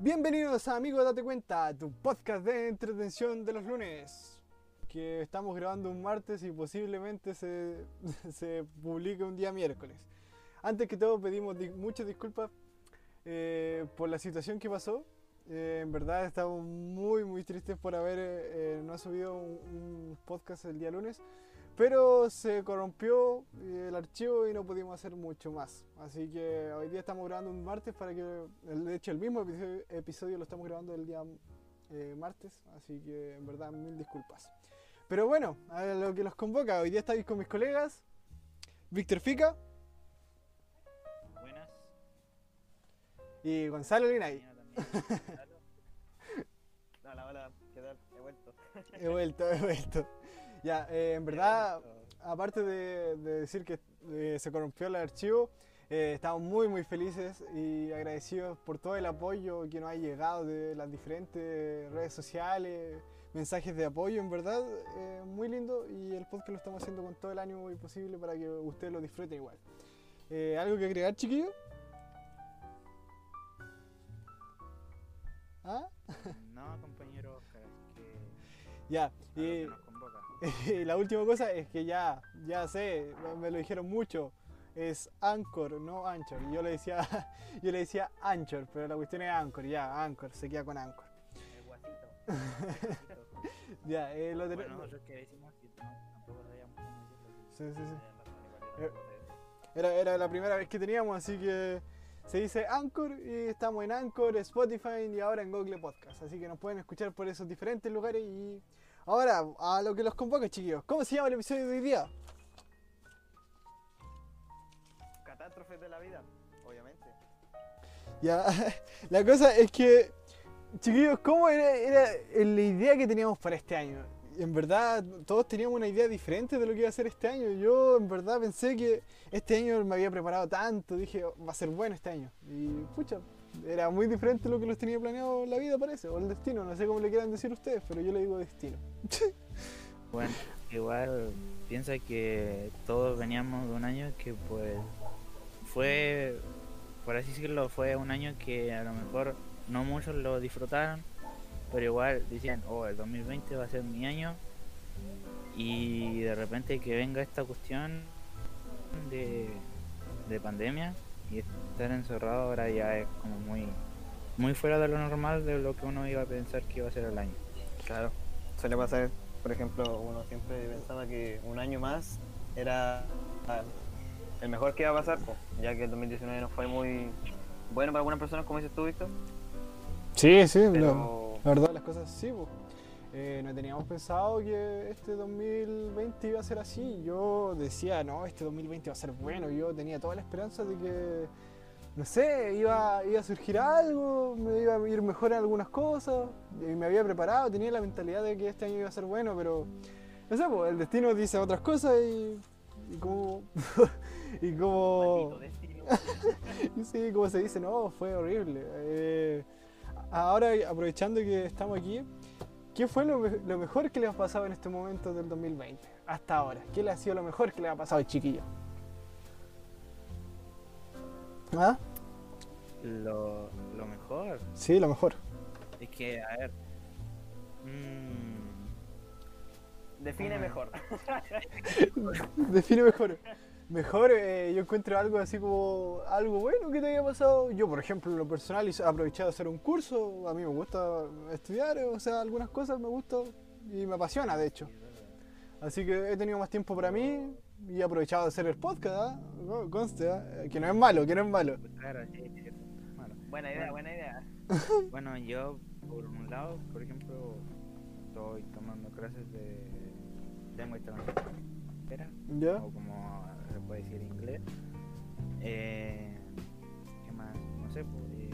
Bienvenidos a Amigos Date Cuenta, tu podcast de entretención de los lunes. Que estamos grabando un martes y posiblemente se, se publique un día miércoles. Antes que todo pedimos di- muchas disculpas eh, por la situación que pasó. Eh, en verdad estamos muy muy tristes por haber eh, eh, no subido un, un podcast el día lunes. Pero se corrompió eh, el archivo y no pudimos hacer mucho más. Así que hoy día estamos grabando un martes para que, de hecho el mismo episodio, episodio lo estamos grabando el día eh, martes. Así que en verdad mil disculpas. Pero bueno, a lo que los convoca, hoy día estáis con mis colegas. Víctor Fica Buenas. y Gonzalo Linay. Hola, hola, ¿qué tal? He vuelto. He vuelto, he vuelto. Ya, eh, en verdad, aparte de, de decir que eh, se corrompió el archivo, eh, estamos muy muy felices y agradecidos por todo el apoyo que nos ha llegado de las diferentes redes sociales, mensajes de apoyo, en verdad, eh, muy lindo y el podcast lo estamos haciendo con todo el ánimo posible para que ustedes lo disfruten igual. Eh, ¿Algo que agregar, chiquillo? ¿Ah? No, compañero Oscar, es que Ya, a la última cosa es que ya, ya sé, me lo dijeron mucho, es Anchor, no Anchor. Y yo le decía, yo le decía Anchor, pero la cuestión es Anchor, ya, Anchor, se queda con Anchor. El guasito. Ya, eh, lo Bueno, tenemos. nosotros que decimos que no, tampoco cómo decirlo. Sí, sí, sí. Eh, Era, era la primera vez que teníamos, así que se dice Anchor y estamos en Anchor, Spotify y ahora en Google Podcast. Así que nos pueden escuchar por esos diferentes lugares y ahora a lo que los convoca, chiquillos. ¿Cómo se llama el episodio de hoy día? Catástrofes de la vida, obviamente. Ya, la cosa es que, chiquillos, ¿cómo era, era la idea que teníamos para este año? En verdad, todos teníamos una idea diferente de lo que iba a ser este año. Yo, en verdad, pensé que este año me había preparado tanto. Dije, "Oh, va a ser bueno este año. Y, pucha, era muy diferente lo que los tenía planeado la vida, parece. O el destino, no sé cómo le quieran decir ustedes, pero yo le digo destino. Bueno, igual piensa que todos veníamos de un año que pues fue, por así decirlo, fue un año que a lo mejor no muchos lo disfrutaron, pero igual decían, oh, el 2020 va a ser mi año y de repente que venga esta cuestión de, de pandemia y estar encerrado ahora ya es como muy, muy fuera de lo normal de lo que uno iba a pensar que iba a ser el año. Claro. Suele pasar, por ejemplo, uno siempre pensaba que un año más era el mejor que iba a pasar, po, ya que el 2019 no fue muy bueno para algunas personas, como dices tú, Víctor. Sí, sí, Pero La verdad, las cosas sí, pues. Eh, no teníamos pensado que este 2020 iba a ser así. Yo decía, no, este 2020 va a ser bueno. Yo tenía toda la esperanza de que, no sé, iba, iba a surgir algo, me iba a ir mejor en algunas cosas. Y me había preparado, tenía la mentalidad de que este año iba a ser bueno, pero no sé, pues el destino dice otras cosas y, y como. y como. Y sí, como se dice, no, fue horrible. Eh, ahora, aprovechando que estamos aquí, ¿qué fue lo, me- lo mejor que le ha pasado en este momento del 2020? Hasta ahora. ¿Qué le ha sido lo mejor que le ha pasado, chiquillo? ¿Ah? Lo, lo mejor Sí, lo mejor. es que, a ver, mm, Define Ah. mejor. Define mejor. Mejor, eh, yo encuentro algo así como algo bueno que te haya pasado. Yo, por ejemplo, en lo personal, he aprovechado de hacer un curso. A mí me gusta estudiar, o sea, algunas cosas me gustan y me apasiona, de hecho. Así que he tenido más tiempo para mí y he aprovechado de hacer el podcast. No, Conste, ¿ah? Que no es malo, que no es malo. claro, sí. Bueno, buena idea, buena idea. bueno, yo, por un lado, por ejemplo, estoy tomando clases de lengua extranjera, ¿Ya? o como se puede decir inglés. Eh, ¿Qué más? No sé, pues. eh,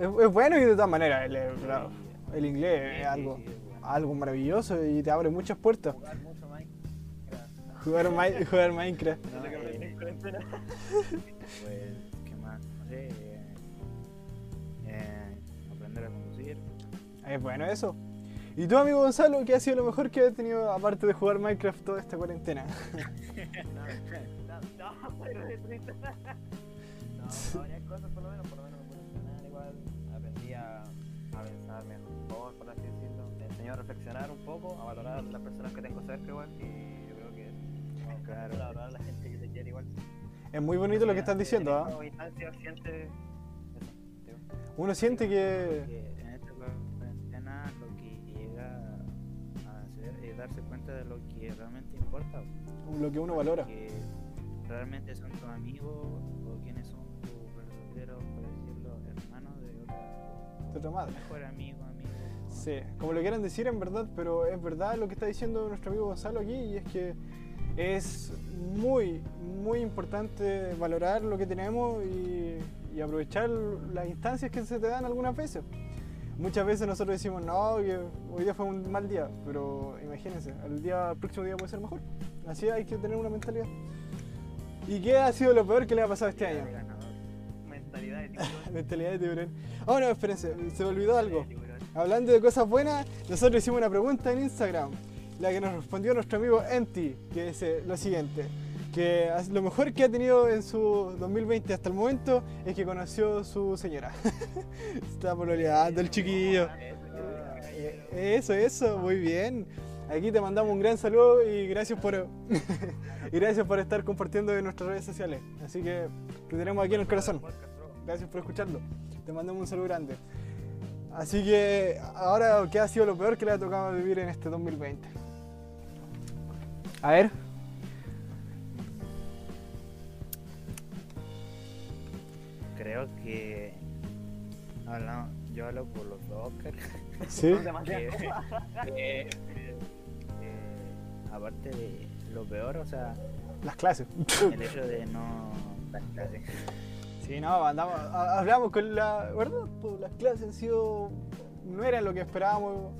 Es, es bueno y de todas maneras, el, el- el inglés sí, es algo, sí, es bueno. algo maravilloso y te abre muchas puertas. Jugar mucho más. Jugar, Mi- jugar Minecraft. No, eh, en cuarentena. pues, ¿qué más? No sé. eh, eh, aprender a conducir. Es bueno eso. ¿Y tú, amigo Gonzalo, qué ha sido lo mejor que has tenido, aparte de jugar Minecraft toda esta cuarentena? no, no, no, pero es triste. No, varias cosas por lo menos, por lo menos me pude entrenar igual. Aprendí a, a pensar mejor, por así decirlo. Me enseñó a reflexionar un poco, a valorar las personas que tengo cerca igual. Y yo creo que no, claro. a valorar a la gente que te quiere igual. Es muy bonito lo que estás diciendo, ¿ah? ¿eh? Uno siente que darse cuenta de lo que realmente importa. Lo que uno valora. Que realmente son tus amigos o quienes son tus verdaderos, por decirlo, hermanos de otra, De otra madre. mejor amigo, amigo. Sí, como lo quieran decir en verdad, pero es verdad lo que está diciendo nuestro amigo Gonzalo aquí y es que es muy, muy importante valorar lo que tenemos y, y aprovechar las instancias que se te dan algunas veces. Muchas veces nosotros decimos, no, que hoy día fue un mal día, pero imagínense, el, día, el próximo día puede ser mejor. Así hay que tener una mentalidad. ¿Y qué ha sido lo peor que le ha pasado este año? Mentalidad de tiburón. Mentalidad de tiburón. Oh, no, espérense, se me olvidó algo. Hablando de cosas buenas, nosotros hicimos una pregunta en Instagram, la que nos respondió nuestro amigo Enti, que dice lo siguiente, que lo mejor que ha tenido en su 2020 hasta el momento es que conoció su señora. Está pololeando el chiquillo. Eh, Eso, eso, muy bien. Aquí te mandamos un gran saludo y gracias por y gracias por estar compartiendo en nuestras redes sociales. Así que te tenemos aquí en el corazón. Gracias por escucharlo. Te mandamos un saludo grande. Así que ahora, ¿qué ha sido lo peor que le ha tocado vivir en este 2020? A ver. Creo que hablamos, yo hablo por los dos, Oscar. Sí. Que- cosas. que, eh, eh, aparte de lo peor, o sea, Las clases. el hecho de no dar clases. Sí, no, andamos, ha- hablamos con la verdad, pues las clases han sido, no eran lo que esperábamos.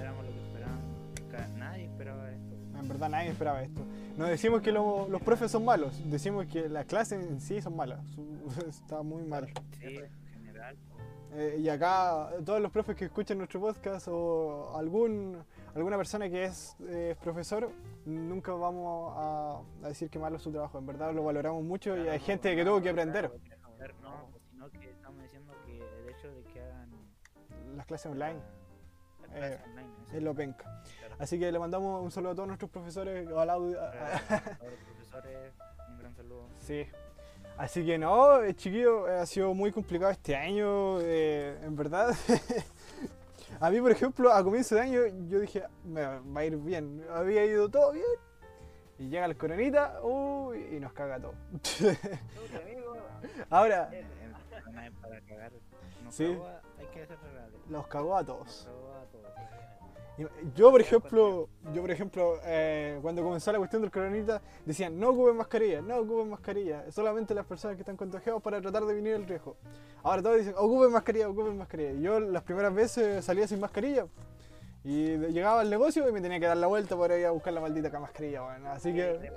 Éramos lo que esperábamos. Nadie esperaba esto. En verdad nadie esperaba esto. No decimos que lo- los profes son malos, decimos que las clases en sí son malas. Su- Está muy mal. Sí, en general. Eh, y acá todos los profes que escuchan nuestro podcast o algún alguna persona que es eh, profesor, nunca vamos a, a decir que malo es su trabajo. En verdad lo valoramos mucho y hay gente que tuvo que aprender. No, sino que estamos diciendo que el hecho de que hagan Las clases online Eh, online, eso. es lo penca. Claro. Así que le mandamos un saludo a todos nuestros profesores. audio- Para todos los profesores, un gran saludo. Sí. Así que no, eh, chiquillo, eh, ha sido muy complicado este año, eh, en verdad. a mí, por ejemplo, a comienzo de año yo dije, me va a ir bien, había ido todo bien. Y llega el coronita, uy, y nos caga todo. Ahora, Eh, eh, hay para cagar. Nos Sí. cagó a- hay que hacer regalos. los cagó a Nos todos. cagó a todos. Yo, por ejemplo, yo, por ejemplo, eh, cuando comenzó la cuestión del coronita, decían, no ocupen mascarilla, no ocupen mascarilla, solamente las personas que están contagiados para tratar de venir el riesgo. Ahora todos dicen, ocupen mascarilla, ocupen mascarilla. Yo las primeras veces salía sin mascarilla. Y llegaba al negocio y me tenía que dar la vuelta para ir a buscar la maldita ca- mascarilla, bueno. Así que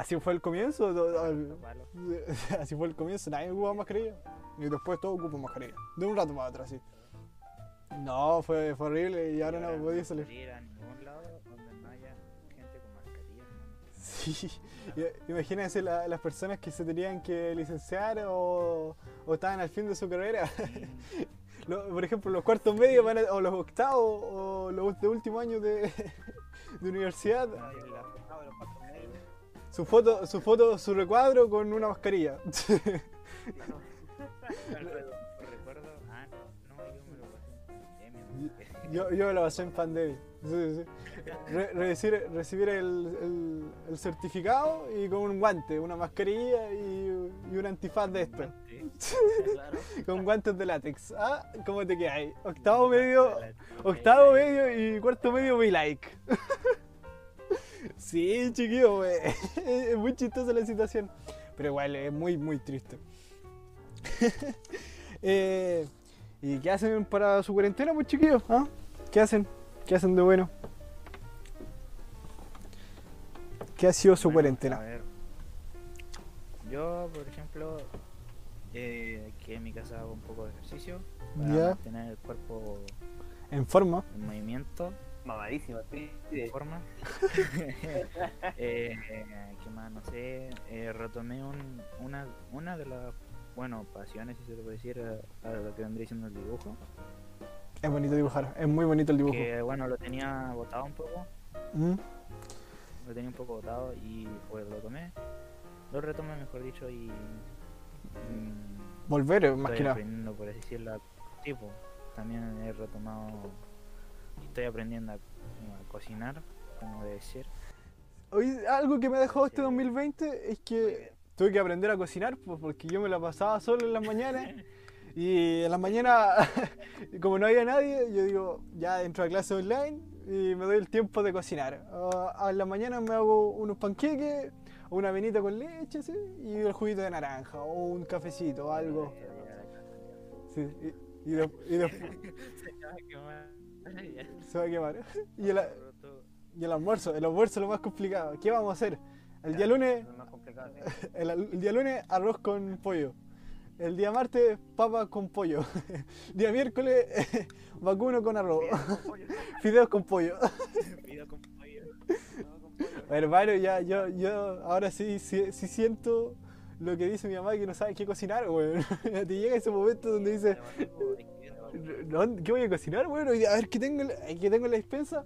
así fue el comienzo. to- Así fue el comienzo, nadie ocupaba mascarilla. Y después todos ocupan mascarilla. De un rato para atrás, sí. No, fue, fue horrible y ahora no podía salir. ir a ningún lado donde no haya gente con mascarilla. Sí, imagínense la- las personas que se tenían que licenciar o, o estaban al fin de su carrera. Por ejemplo, los cuartos medios van a- o los octavos o los de último año de, de universidad. Su foto, su foto, su recuadro con una mascarilla. Alfredo, recuerdo. Ah, no, no, yo me lo pasé. Yo, yo lo pasé en pandemia. Sí, sí. Re- recibir recibir el, certificado y con un guante, una mascarilla y, un antifaz de esto. Claro. Con guantes de látex. Ah, ¿cómo te quedas? Octavo medio, octavo medio y cuarto medio mi like. sí, chiquillo, wey. es muy chistosa la situación. Pero igual es muy, muy triste. Eh, ¿Y qué hacen para su cuarentena, pues chiquillos? ¿Ah? ¿Qué hacen? ¿Qué hacen de bueno? ¿Qué ha sido su Bueno, cuarentena? A ver, yo, por ejemplo, eh, aquí en mi casa hago un poco de ejercicio para mantener el cuerpo En forma. en movimiento, Mamadísimo, en forma. eh, ¿Qué más? No sé. eh, retomé un- una, una de las bueno, pasiones, si se puede decir, a, a lo que vendría siendo el dibujo. Es bonito dibujar, es muy bonito el dibujo. Que bueno, lo tenía botado un poco, Mm. lo tenía un poco botado y pues lo tomé, lo retomé mejor dicho y... mm, Volver, eh, más que nada. por así decirlo, tipo, también he retomado, estoy aprendiendo a, a cocinar, como debe ser. Oye, algo que me dejó este Sí. 2020 es que tuve que aprender a cocinar, pues, porque yo me la pasaba solo en las mañanas. Y en las mañanas, como no había nadie, yo digo, ya entro a clase online y me doy el tiempo de cocinar. Ah, a las mañanas me hago unos panqueques, una avenita con leche, ¿sí? y el juguito de naranja, o un cafecito, o algo. Sí, y, y de- y después Se va a quemar. Y el, y el almuerzo, el almuerzo es lo más complicado. ¿Qué vamos a hacer? El día lunes, el, el día lunes, arroz con pollo. El día martes, papa con pollo. día miércoles, vacuno con arroz. Fideos con pollo. Pido con pollo. Hermano, ya, yo, yo ahora sí, sí, sí siento lo que dice mi mamá que no sabe qué cocinar, weón. Te llega ese momento donde dice, "No, ¿qué voy a cocinar, día, A ver, ¿qué tengo, ¿qué tengo en la despensa?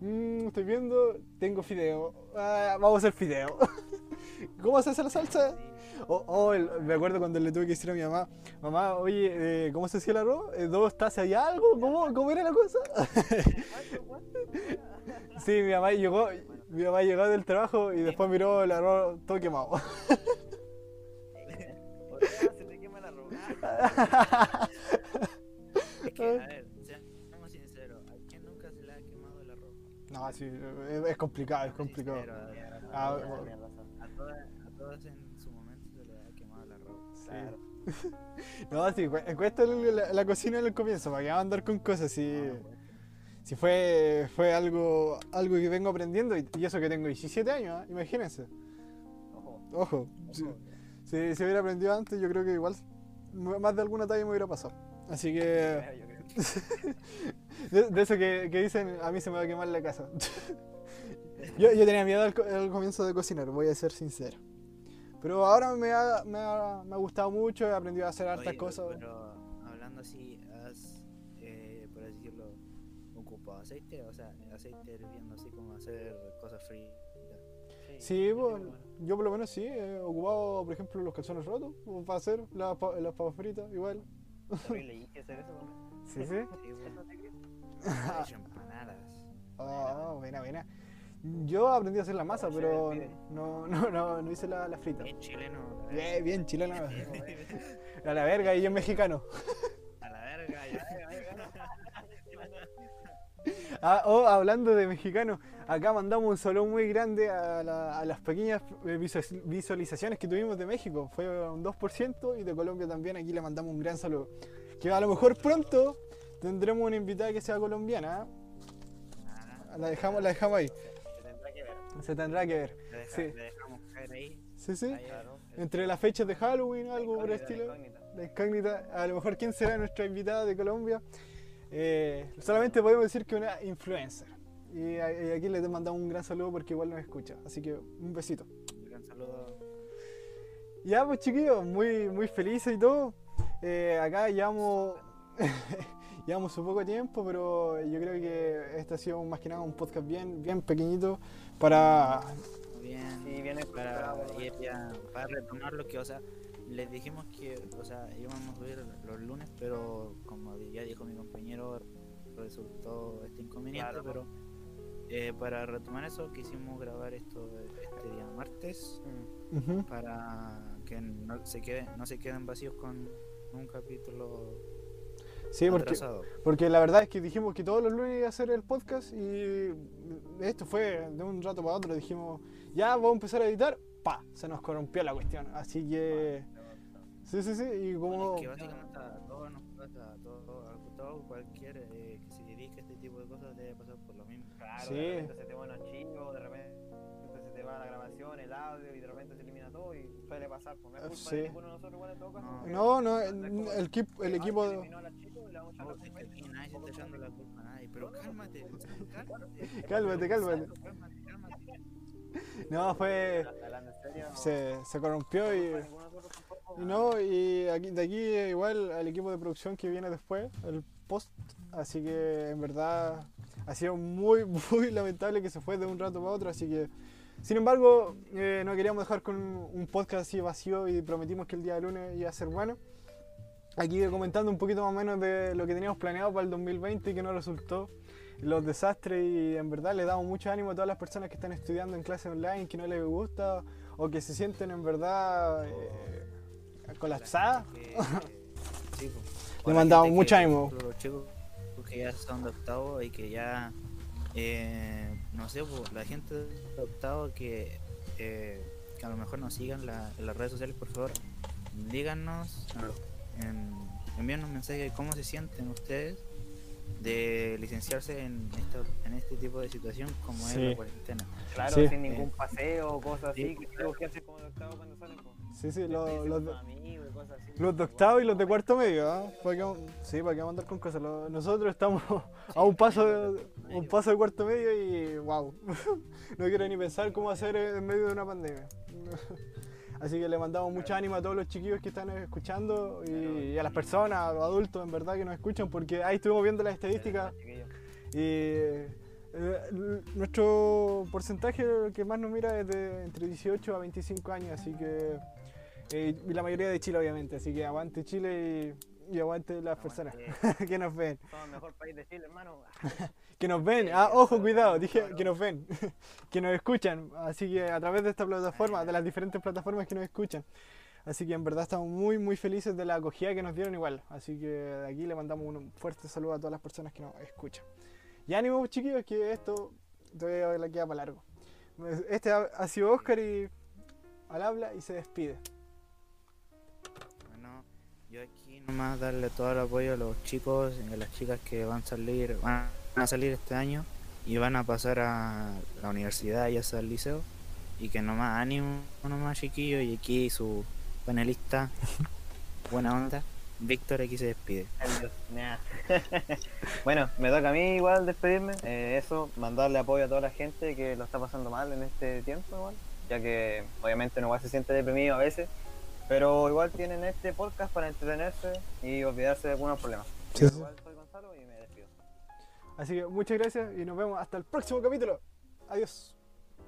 Mm, estoy viendo, tengo fideo. Ah, vamos a hacer fideo. ¿Cómo se hace la salsa? Oh, oh, el- me acuerdo cuando le tuve que decir a mi mamá, mamá, oye, eh, ¿cómo se hacía el arroz? Eh, ¿Dos tazas y algo? ¿Cómo, cómo era la cosa? sí, mi mamá llegó, mi mamá llegó del trabajo y después miró el arroz todo quemado. Se te quema la ropa. Que, a ver, seamos sinceros, ¿a quién nunca se le ha quemado el arroz? no, sí, es, es complicado, es complicado. Sincero, bueno. razón. a, todas, a todas en su momento se le ha quemado el arroz. Sí. Claro. No, sí, cu- cuesta la, la cocina en el comienzo, para que va a andar con cosas, si, si fue, fue algo, algo que vengo aprendiendo y, y eso que tengo 17 años, ¿ah? imagínense. Ojo. Ojo, si, si, si hubiera aprendido antes, yo creo que igual más de alguna talla me hubiera pasado. Así que. de, de eso que, que dicen, a mí se me va a quemar la casa. yo, yo tenía miedo al, al comienzo de cocinar, voy a ser sincero. Pero ahora me ha, me ha, me ha gustado mucho, he aprendido a hacer hartas Oye, cosas. Pero hablando así, ¿has, eh, por así decirlo, ocupado aceite? O sea, aceite hirviendo así como hacer cosas fritas. Sí, yo pues, yo por lo menos sí, he ocupado, por ejemplo, los calzones rotos o para hacer las, las papas fritas, igual. Terrible, ¿y hacer eso? Sí, sí. Empanadas. Oh, buena, buena. Yo aprendí a hacer la masa, pero no, no, no, no hice la, la frita. Bien chileno. Bien, bien, chilena. A la verga, y yo mexicano. A la verga, ya. Ah, oh, hablando de mexicano, acá mandamos un saludo muy grande a, la- a las pequeñas eh, visual- visualizaciones que tuvimos de México. Fue un 2% y de Colombia también. Aquí le mandamos un gran saludo. Que a lo mejor pronto tendremos una invitada que sea colombiana. ¿eh? La dejamos, la dejamos ahí. Se tendrá que ver. Se tendrá que ver. Le, deja- Sí. le dejamos caer ahí. Sí, sí. ahí, Claro. Entre las fechas de Halloween, algo por el estilo. incógnita. La incógnita. A lo mejor quién será nuestra invitada de Colombia. Eh, solamente podemos decir que una influencer. Y aquí les mandamos un gran saludo porque igual nos escucha. Así que un besito. Un gran saludo. Ya pues chiquillos, muy, muy felices y todo. Eh, acá llevamos, llevamos un poco tiempo, pero yo creo que este ha sido más que nada un podcast bien, bien pequeñito para... Bien. Sí, para ir ya, para retomar lo que, o sea, les dijimos que, o sea, íbamos a subir los lunes, pero como ya dijo mi compañero, resultó este inconveniente, Claro. pero eh, para retomar eso quisimos grabar esto este día martes Mm. Para que no se quede, no se queden vacíos con un capítulo Sí, porque, porque la verdad es que dijimos que todos los lunes iba a hacer el podcast y esto fue de un rato para otro. Dijimos, ya vamos a empezar a editar, pa, se nos corrompió la cuestión. Así que... Sí, sí, sí, y como... Es que básicamente a todos nos pasa, a todo, a todo cualquier eh, que se dedique a este tipo de cosas debe pasar por lo mismo. Claro, Sí. de repente se te va un archivo, de repente se te va la grabación, el audio y de repente se elimina todo y suele pasar. Pues no es culpa Sí. de ninguno de nosotros igual en todo caso. No. No, no, el, el equip- el equipo... el aquí nadie está echando la culpa a nadie, pero cálmate, sea, cálmate. Cálmate, cálmate. Cálmate. No, fue... Se, se corrompió y... Y no, y aquí, de aquí eh, igual al equipo de producción que viene después, el post. Así que en verdad ha sido muy, muy lamentable que se fue de un rato para otro. Así que, sin embargo, eh, no queríamos dejar con un podcast así vacío y prometimos que el día de lunes iba a ser bueno. Aquí comentando un poquito más o menos de lo que teníamos planeado para el 2020 y que no resultó los desastres y en verdad le damos mucho ánimo a todas las personas que están estudiando en clase online, que no les gusta o que se sienten en verdad eh, colapsadas. O Le mandamos mucho ánimo. Los chicos que ya son de octavo y que ya, eh, no sé, po, la gente octavo que, eh, que a lo mejor nos sigan en las redes sociales, por favor, díganos, en, envíenos un mensaje de cómo se sienten ustedes de licenciarse en, esto, en este tipo de situación como es Sí. la cuarentena. Claro, Sí. sin ningún paseo o cosas así, Sí. que creo que hacen como de octavo cuando salen. po. Sí, sí, Despedirse los, con los, amigos y cosas así. los de octavo y los de cuarto medio, ¿ah? ¿Para qué- sí, para qué vamos a andar con cosas. Lo- Nosotros estamos a un paso de, un paso de cuarto medio y wow. No quiero ni pensar cómo hacer en medio de una pandemia. Así que le mandamos mucho ánimo a todos los chiquillos que están escuchando y, y a las personas, a los adultos en verdad que nos escuchan, porque ahí estuvimos viendo las estadísticas. Y eh, nuestro porcentaje que más nos mira es de entre 18 a 25 años, así que eh, y la mayoría de Chile obviamente, así que aguante Chile y, y aguante las personas que nos ven, Somos el mejor país de Chile, hermano. que nos ven, ah, ojo, cuidado, dije que nos ven, que nos escuchan, así que a través de esta plataforma, de las diferentes plataformas que nos escuchan. Así que en verdad estamos muy muy felices de la acogida que nos dieron igual. Así que de aquí le mandamos un fuerte saludo a todas las personas que nos escuchan. Y ánimo chiquillos que esto todavía le queda para largo. Este ha, ha sido Oscar y al habla y se despide. Bueno, yo aquí nomás darle todo el apoyo a los chicos y a las chicas que van a salir, van a salir este año y van a pasar a la universidad y hasta el liceo. Y que nomás ánimo, nomás chiquillos, y aquí su panelista, buena onda, Víctor aquí se despide. Bueno, me toca a mí igual despedirme. Eh, eso, mandarle apoyo a toda la gente que lo está pasando mal en este tiempo igual. Ya que obviamente uno igual se siente deprimido a veces. Pero igual tienen este podcast para entretenerse y olvidarse de algunos problemas. Sí, igual soy Gonzalo y me despido. Así que muchas gracias y nos vemos hasta el próximo capítulo. Adiós.